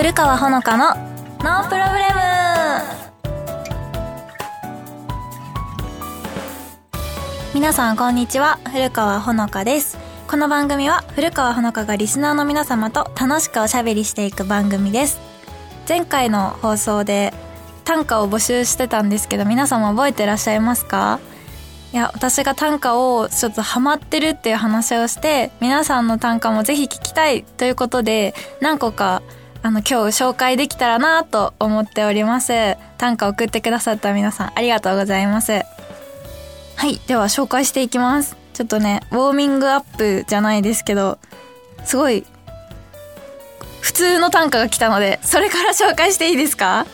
古川ほのかのノープロブレム。皆さんこんにちは。古川ほのかです。この番組は古川ほのかがリスナーの皆様と楽しくおしゃべりしていく番組です。前回の放送で短歌を募集してたんですけど皆様覚えてらっしゃいますか？いや私が短歌をちょっとハマってるっていう話をして皆さんの短歌もぜひ聞きたいということで何個かあの今日紹介できたらなと思っております。短歌送ってくださった皆さんありがとうございます。はいでは紹介していきます。ちょっとねウォーミングアップじゃないですけどすごい普通の短歌が来たのでそれから紹介していいですか？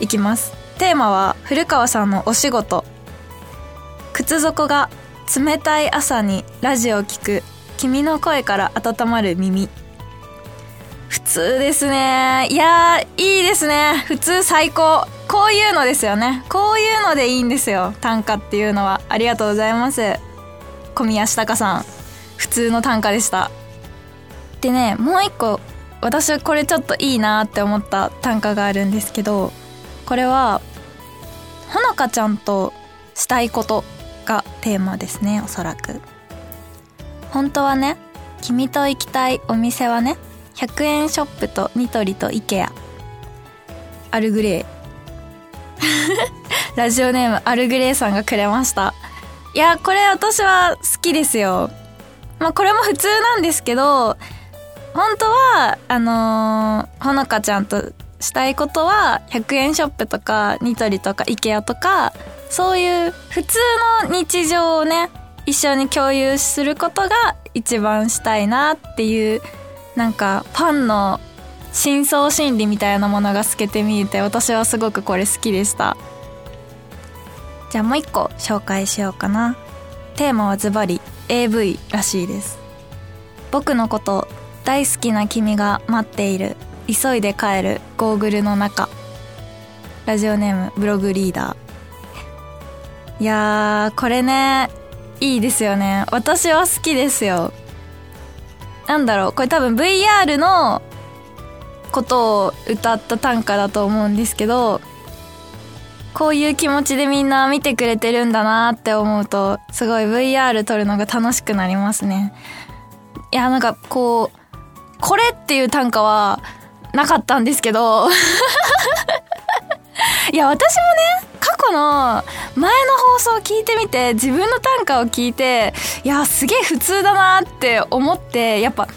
いきます。テーマは古川さんのお仕事。靴底が冷たい朝にラジオを聞く君の声から温まる耳。普通ですね。いやいいですね。普通最高。こういうのですよね。こういうのでいいんですよ。短歌っていうのは。ありがとうございます。小宮下隆さん。普通の短歌でした。でねもう一個私これちょっといいなって思った短歌があるんですけどこれはほのかちゃんとしたいことがテーマですねおそらく。本当はね君と行きたいお店はね100円ショップとニトリと IKEA ア。ルグレー ラジオネームアルグレーさんがくれました。いやこれ私は好きですよ。まあこれも普通なんですけど本当はあのー、ほのかちゃんとしたいことは100円ショップとかニトリとか IKEA とかそういう普通の日常をね一緒に共有することが一番したいなっていうなんかファンの深層心理みたいなものが透けて見えて私はすごくこれ好きでした。じゃあもう一個紹介しようかな。テーマはズバリ AV らしいです。僕のこと大好きな君が待っている。急いで帰る。ゴーグルの中。ラジオネームブログリーダー。いやーこれねいいですよね。私は好きですよ。なんだろうこれ多分 VR のことを歌った短歌だと思うんですけどこういう気持ちでみんな見てくれてるんだなって思うとすごい VR 撮るのが楽しくなりますね。いやなんかこうこれっていう短歌はなかったんですけど。いや私もね過去の前の放送を聞いてみて自分の短歌を聞いていやすげえ普通だなって思ってやっぱ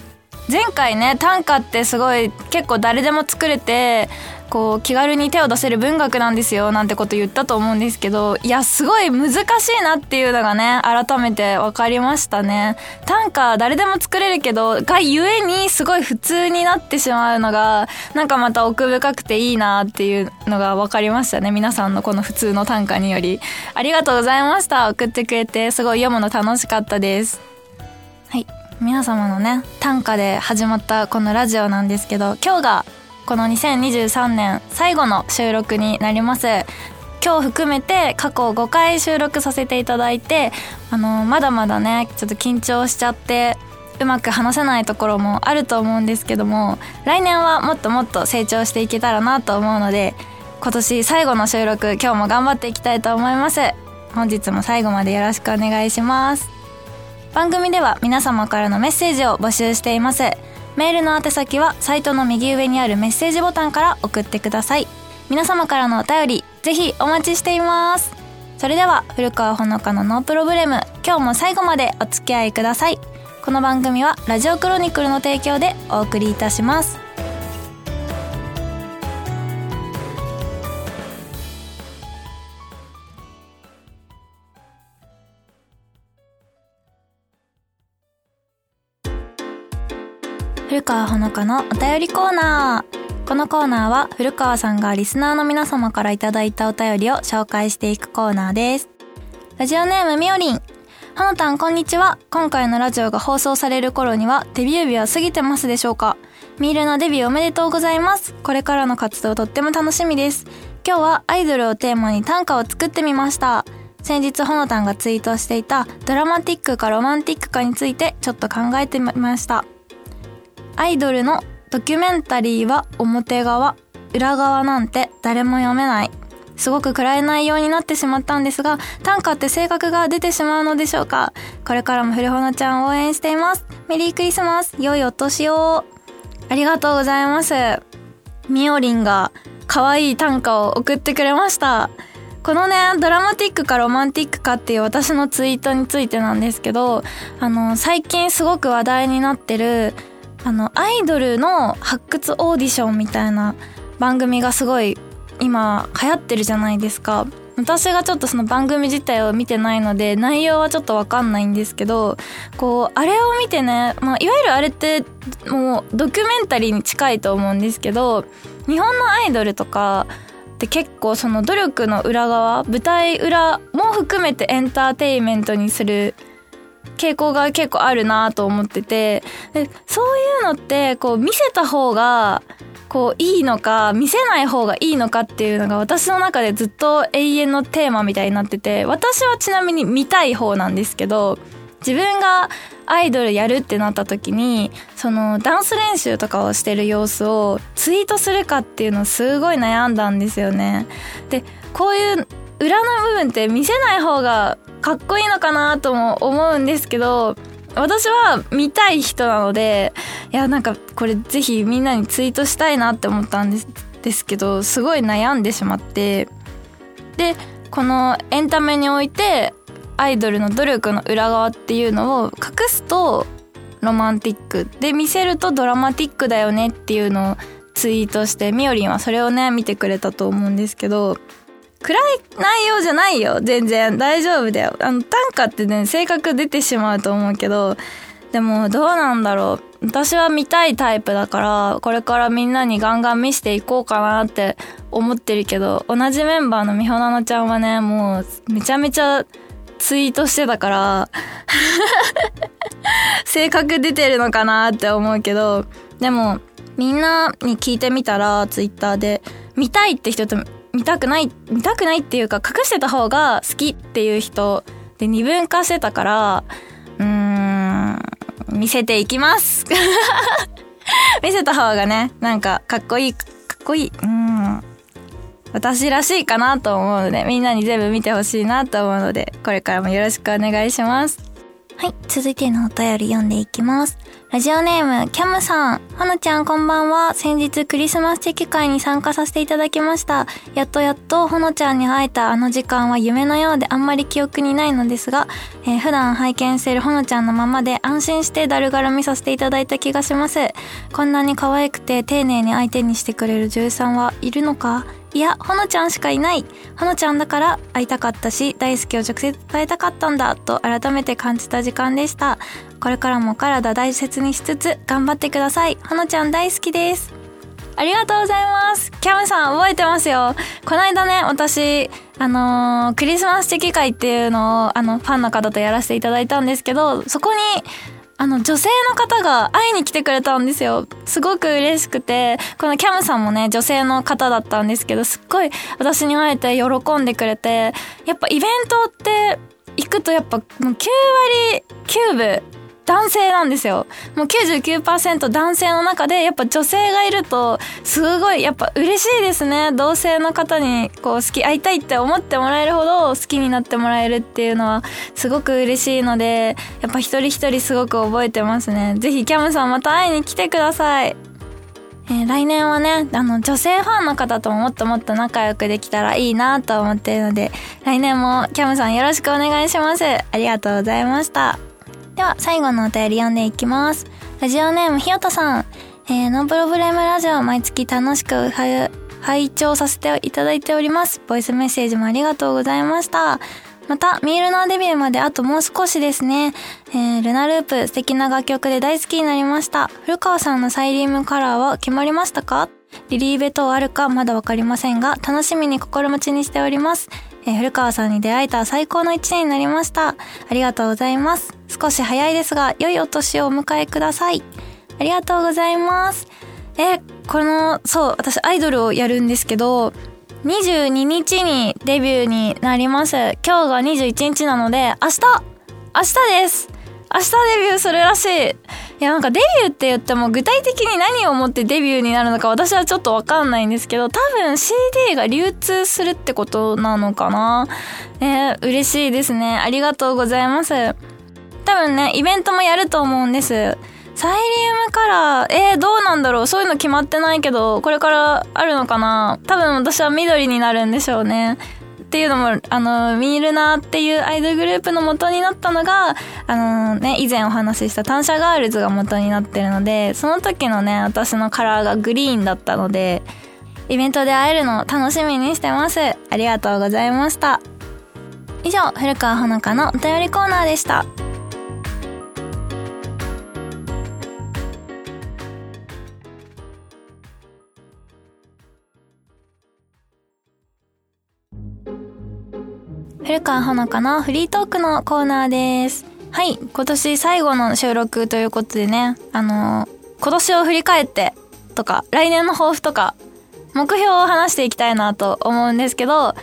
前回ね短歌ってすごい結構誰でも作れてこう気軽に手を出せる文学なんですよなんてこと言ったと思うんですけどいやすごい難しいなっていうのがね改めて分かりましたね。短歌誰でも作れるけどがゆえにすごい普通になってしまうのがなんかまた奥深くていいなっていうのが分かりましたね。皆さんのこの普通の短歌により。ありがとうございました。送ってくれてすごい読むの楽しかったです。はい。皆様のね短歌で始まったこのラジオなんですけど今日がこの2023年最後の収録になります。今日含めて過去5回収録させていただいてあのまだまだねちょっと緊張しちゃってうまく話せないところもあると思うんですけども来年はもっともっと成長していけたらなと思うので今年最後の収録今日も頑張っていきたいと思います。本日も最後までよろしくお願いします。番組では皆様からのメッセージを募集しています。メールの宛先はサイトの右上にあるメッセージボタンから送ってください。皆様からのお便りぜひお待ちしています。それでは古川ほのかのノープロブレム今日も最後までお付き合いください。この番組はラジオクロニクルの提供でお送りいたします。川ほのかのお便りコーナー。このコーナーは古川さんがリスナーの皆様からいただいたお便りを紹介していくコーナーです。ラジオネームみおりん。ほのたんこんにちは。今回のラジオが放送される頃にはデビュー日は過ぎてますでしょうか？ミールのデビューおめでとうございます。これからの活動とっても楽しみです。今日はアイドルをテーマに短歌を作ってみました。先日ほのたんがツイートしていたドラマティックかロマンティックかについてちょっと考えてみました。アイドルのドキュメンタリーは表側、裏側なんて誰も読めない。すごく暗い内容になってしまったんですが、短歌って性格が出てしまうのでしょうかこれからも古穂ちゃんを応援しています。メリークリスマス良いお年をありがとうございます。みおりんが可愛い短歌を送ってくれました。このね、ドラマティックかロマンティックかっていう私のツイートについてなんですけど、あの、最近すごく話題になってる、あの、アイドルの発掘オーディションみたいな番組がすごい今流行ってるじゃないですか。私がちょっとその番組自体を見てないので内容はちょっとわかんないんですけどこうあれを見てね、まあ、いわゆるあれってもうドキュメンタリーに近いと思うんですけど日本のアイドルとかって結構その努力の裏側舞台裏も含めてエンターテインメントにする傾向が結構あるなと思っててでそういうのってこう見せた方がこういいのか見せない方がいいのかっていうのが私の中でずっと永遠のテーマみたいになってて私はちなみに見たい方なんですけど自分がアイドルやるってなった時にそのダンス練習とかをしてる様子をツイートするかっていうのをすごい悩んだんですよね。でこういう裏の部分って見せない方がかっこいいのかなとも思うんですけど私は見たい人なのでいやなんかこれぜひみんなにツイートしたいなって思ったんですですけどすごい悩んでしまってでこのエンタメにおいてアイドルの努力の裏側っていうのを隠すとロマンティック。で見せるとドラマティックだよねっていうのをツイートしてみおりんはそれをね見てくれたと思うんですけど暗い内容じゃないよ。全然。大丈夫だよ。あの短歌ってね性格出てしまうと思うけどでもどうなんだろう。私は見たいタイプだからこれからみんなにガンガン見していこうかなって思ってるけど同じメンバーのみほなのちゃんはねもうめちゃめちゃツイートしてたから 性格出てるのかなって思うけど、でも、みんなに聞いてみたら、ツイッターで、見たいって人と見たくない、見たくないっていうか、隠してた方が好きっていう人で二分化してたから、うーん、見せていきます 見せた方がね、なんか、かっこいい、かっこいい。うん。私らしいかなと思うので、みんなに全部見てほしいなと思うので、これからもよろしくお願いします。はい、続いてのお便り読んでいきます。ラジオネーム、キャムさん。ほのちゃんこんばんは。先日クリスマスチェキ会に参加させていただきました。やっとやっとほのちゃんに会えたあの時間は夢のようであんまり記憶にないのですが、えー、普段拝見しているほのちゃんのままで安心してだるがらみさせていただいた気がします。こんなに可愛くて丁寧に相手にしてくれる女優さんはいるのか？いや、ほのちゃんしかいない。ほのちゃんだから会いたかったし、大好きを直接伝えたかったんだ、と改めて感じた時間でした。これからも体大切にしつつ、頑張ってください。ほのちゃん大好きです。ありがとうございます。キャムさん覚えてますよ。この間ね、私、あのー、クリスマスチェキ会っていうのを、あの、ファンの方とやらせていただいたんですけど、そこに、あの、女性の方が会いに来てくれたんですよ。すごく嬉しくて、このキャムさんもね、女性の方だったんですけど、すっごい私に会えて喜んでくれて、やっぱイベントって行くとやっぱもう9割9分男性なんですよ。もう99%男性の中で、やっぱ女性がいると、すごい、やっぱ嬉しいですね。同性の方に、こう、好き、会いたいって思ってもらえるほど、好きになってもらえるっていうのは、すごく嬉しいので、やっぱ一人一人すごく覚えてますね。ぜひ、キャムさんまた会いに来てください。えー、来年はね、あの、女性ファンの方とももっともっと仲良くできたらいいなと思っているので、来年もキャムさんよろしくお願いします。ありがとうございました。では、最後のお便り読んでいきます。ラジオネームひよたさん。えー、ノープロブレムラジオ毎月楽しく拝聴させていただいております。ボイスメッセージもありがとうございました。また、ミールナーデビューまであともう少しですね。えー、ルナループ素敵な楽曲で大好きになりました。古川さんのサイリウムカラーは決まりましたか？リリーベ等あるかまだわかりませんが、楽しみに心持ちにしております。えー、古川さんに出会えた最高の一年になりました。ありがとうございます。少し早いですが、良いお年をお迎えください。ありがとうございます。えこの、そう、私アイドルをやるんですけど、22日にデビューになります。今日が21日なので、明日明日です明日デビューするらしいいやなんかデビューって言っても具体的に何をもってデビューになるのか私はちょっとわかんないんですけど多分 CD が流通するってことなのかな？えー、嬉しいですね。ありがとうございます。多分ねイベントもやると思うんです。サイリウムカラー、えー、どうなんだろう？そういうの決まってないけど、これからあるのかな？多分私は緑になるんでしょうね。っていうのも、あの、ミールナーっていうアイドルグループの元になったのが、あのね、以前お話しした単車ガールズが元になってるので、その時のね、私のカラーがグリーンだったので、イベントで会えるのを楽しみにしてます。ありがとうございました。以上、古川ほのかのお便りコーナーでした。古川ほのかのフリートークのコーナーです。はい、今年最後の収録ということでね、あのー、今年を振り返ってとか、来年の抱負とか、目標を話していきたいなと思うんですけど、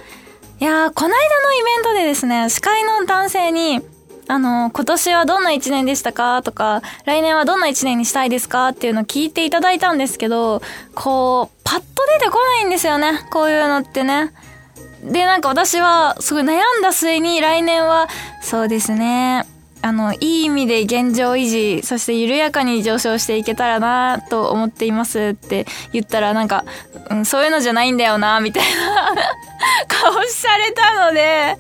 いやー、この間のイベントでですね、司会の男性に、あの、今年はどんな一年でしたかとか、来年はどんな一年にしたいですかっていうのを聞いていただいたんですけど、こう、パッと出てこないんですよね。こういうのってね。で、なんか私はすごい悩んだ末に来年は、そうですね、あの、いい意味で現状維持、そして緩やかに上昇していけたらなと思っていますって言ったらなんか、うん、そういうのじゃないんだよなみたいな 顔されたので、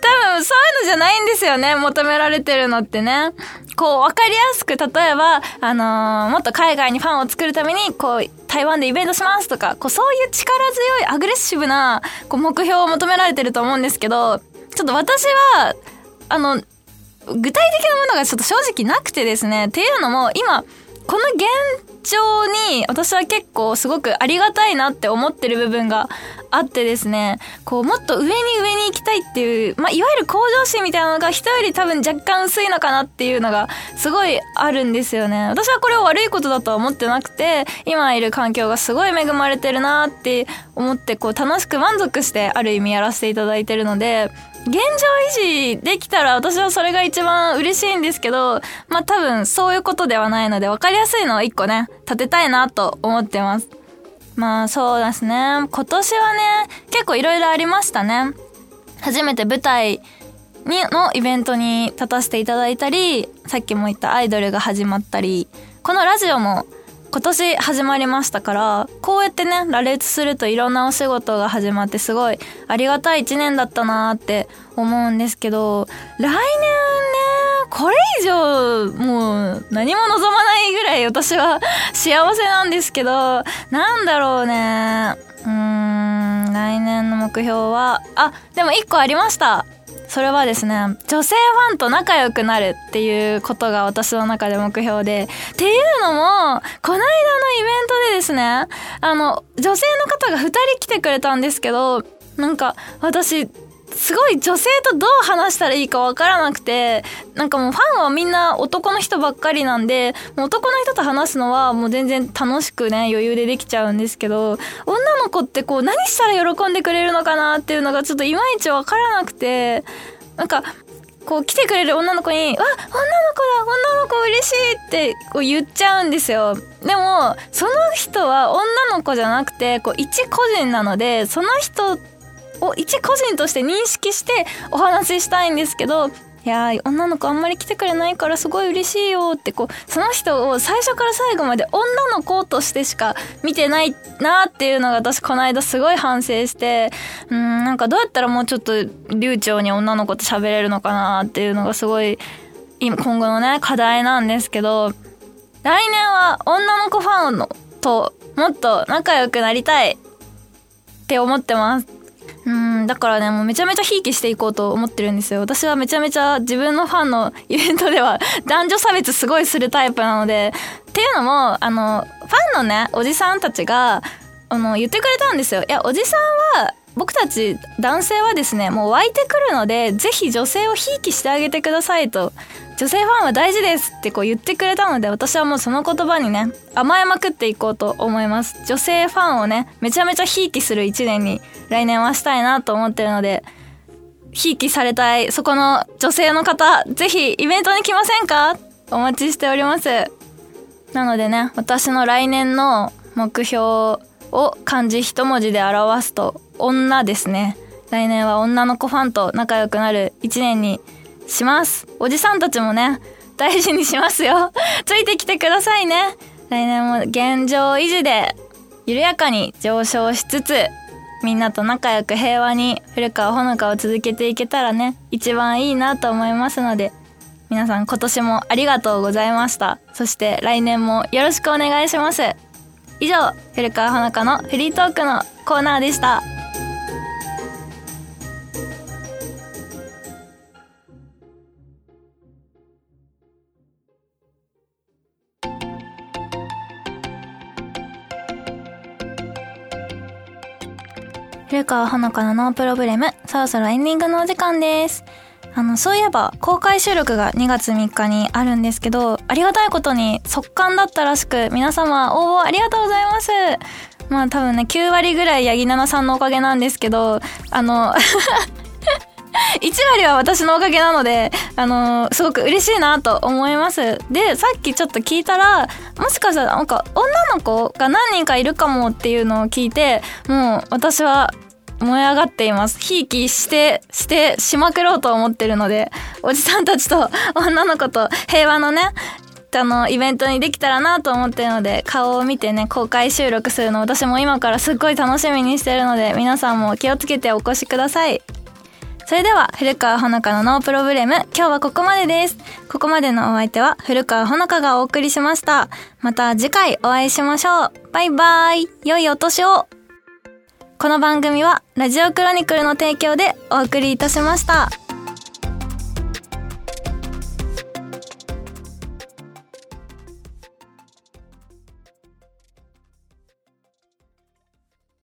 多分そういうのじゃないんですよね、求められてるのってね。こう、わかりやすく、例えば、あのー、もっと海外にファンを作るために、こう、台湾でイベントしますとか、こう、そういう力強いアグレッシブな、こう、目標を求められてると思うんですけど、ちょっと私は、あの、具体的なものがちょっと正直なくてですね、っていうのも、今、この現状に私は結構すごくありがたいなって思ってる部分があってですね、こうもっと上に上に行きたいっていう、まあ、いわゆる向上心みたいなのが人より多分若干薄いのかなっていうのがすごいあるんですよね。私はこれを悪いことだとは思ってなくて、今いる環境がすごい恵まれてるなって思って、こう楽しく満足してある意味やらせていただいてるので、現状維持できたら私はそれが一番嬉しいんですけど、まあ多分そういうことではないので分かりやすいのを一個ね、立てたいなと思ってます。まあそうですね。今年はね、結構いろいろありましたね。初めて舞台にのイベントに立たせていただいたり、さっきも言ったアイドルが始まったり、このラジオも今年始まりましたから、こうやってね、羅列するといろんなお仕事が始まってすごいありがたい一年だったなーって思うんですけど、来年ね、これ以上もう何も望まないぐらい私は幸せなんですけど、なんだろうね。うーん、来年の目標は、あ、でも一個ありました。それはですね女性ファンと仲良くなるっていうことが私の中で目標でっていうのもこの間のイベントでですねあの女性の方が2人来てくれたんですけどなんか私すごい女性とどう話したらいいかわからなくて、なんかもうファンはみんな男の人ばっかりなんで、もう男の人と話すのはもう全然楽しくね、余裕でできちゃうんですけど、女の子ってこう何したら喜んでくれるのかなっていうのがちょっといまいちわからなくて、なんか、こう来てくれる女の子に、あ、女の子だ女の子嬉しいってこう言っちゃうんですよ。でも、その人は女の子じゃなくて、こう一個人なので、その人を一個人として認識してお話ししたいんですけど、いや女の子あんまり来てくれないからすごい嬉しいよってこうその人を最初から最後まで女の子としてしか見てないなっていうのが私この間すごい反省してうんなんかどうやったらもうちょっと流暢に女の子と喋れるのかなっていうのがすごい今今後のね課題なんですけど来年は女の子ファンのともっと仲良くなりたいって思ってます。うんだからねもうめちゃめちゃひいきしていこうと思ってるんですよ。私はめちゃめちゃ自分のファンのイベントでは 男女差別すごいするタイプなので。っていうのもあのファンのねおじさんたちがあの言ってくれたんですよ。いやおじさんは僕たち男性はですねもう湧いてくるのでぜひ女性をひいきしてあげてくださいと。女性ファンは大事ですってこう言ってくれたので私はもうその言葉にね甘えまくっていこうと思います。女性ファンをねめちゃめちゃひいきする一年に来年はしたいなと思ってるのでひいきされたいそこの女性の方ぜひイベントに来ませんか？お待ちしております。なのでね、私の来年の目標を漢字一文字で表すと、女ですね。来年は女の子ファンと仲良くなる一年にします。おじさんたちもね、大事にしますよ。ついてきてくださいね。来年も現状維持で緩やかに上昇しつつ、みんなと仲良く平和に古川ほのかを続けていけたらね、一番いいなと思いますので、皆さん今年もありがとうございました。そして来年もよろしくお願いします。以上、古川ほのかのフリートークのコーナーでした。古川ほのかのノープロブレム、そろそろエンディングのお時間です。あの、そういえば、公開収録が2月3日にあるんですけど、ありがたいことに速乾だったらしく、皆様応募ありがとうございます。まあ多分ね、9割ぐらい八木奈々さんのおかげなんですけど、あの 1割は私のおかげなので、あのー、すごく嬉しいなと思います。で、さっきちょっと聞いたら、もしかしたらなんか女の子が何人かいるかもっていうのを聞いて、もう私は燃え上がっています。ひいきして、してしまくろうと思ってるので、おじさんたちと女の子と平和のね、あの、イベントにできたらなと思ってるので、顔を見てね、公開収録するの私も今からすっごい楽しみにしてるので、皆さんも気をつけてお越しください。それでは、古川ほのかのノープロブレム、今日はここまでです。ここまでのお相手は、古川ほのかがお送りしました。また次回お会いしましょう。バイバイ。良いお年を。この番組は、ラジオクロニクルの提供でお送りいたしました。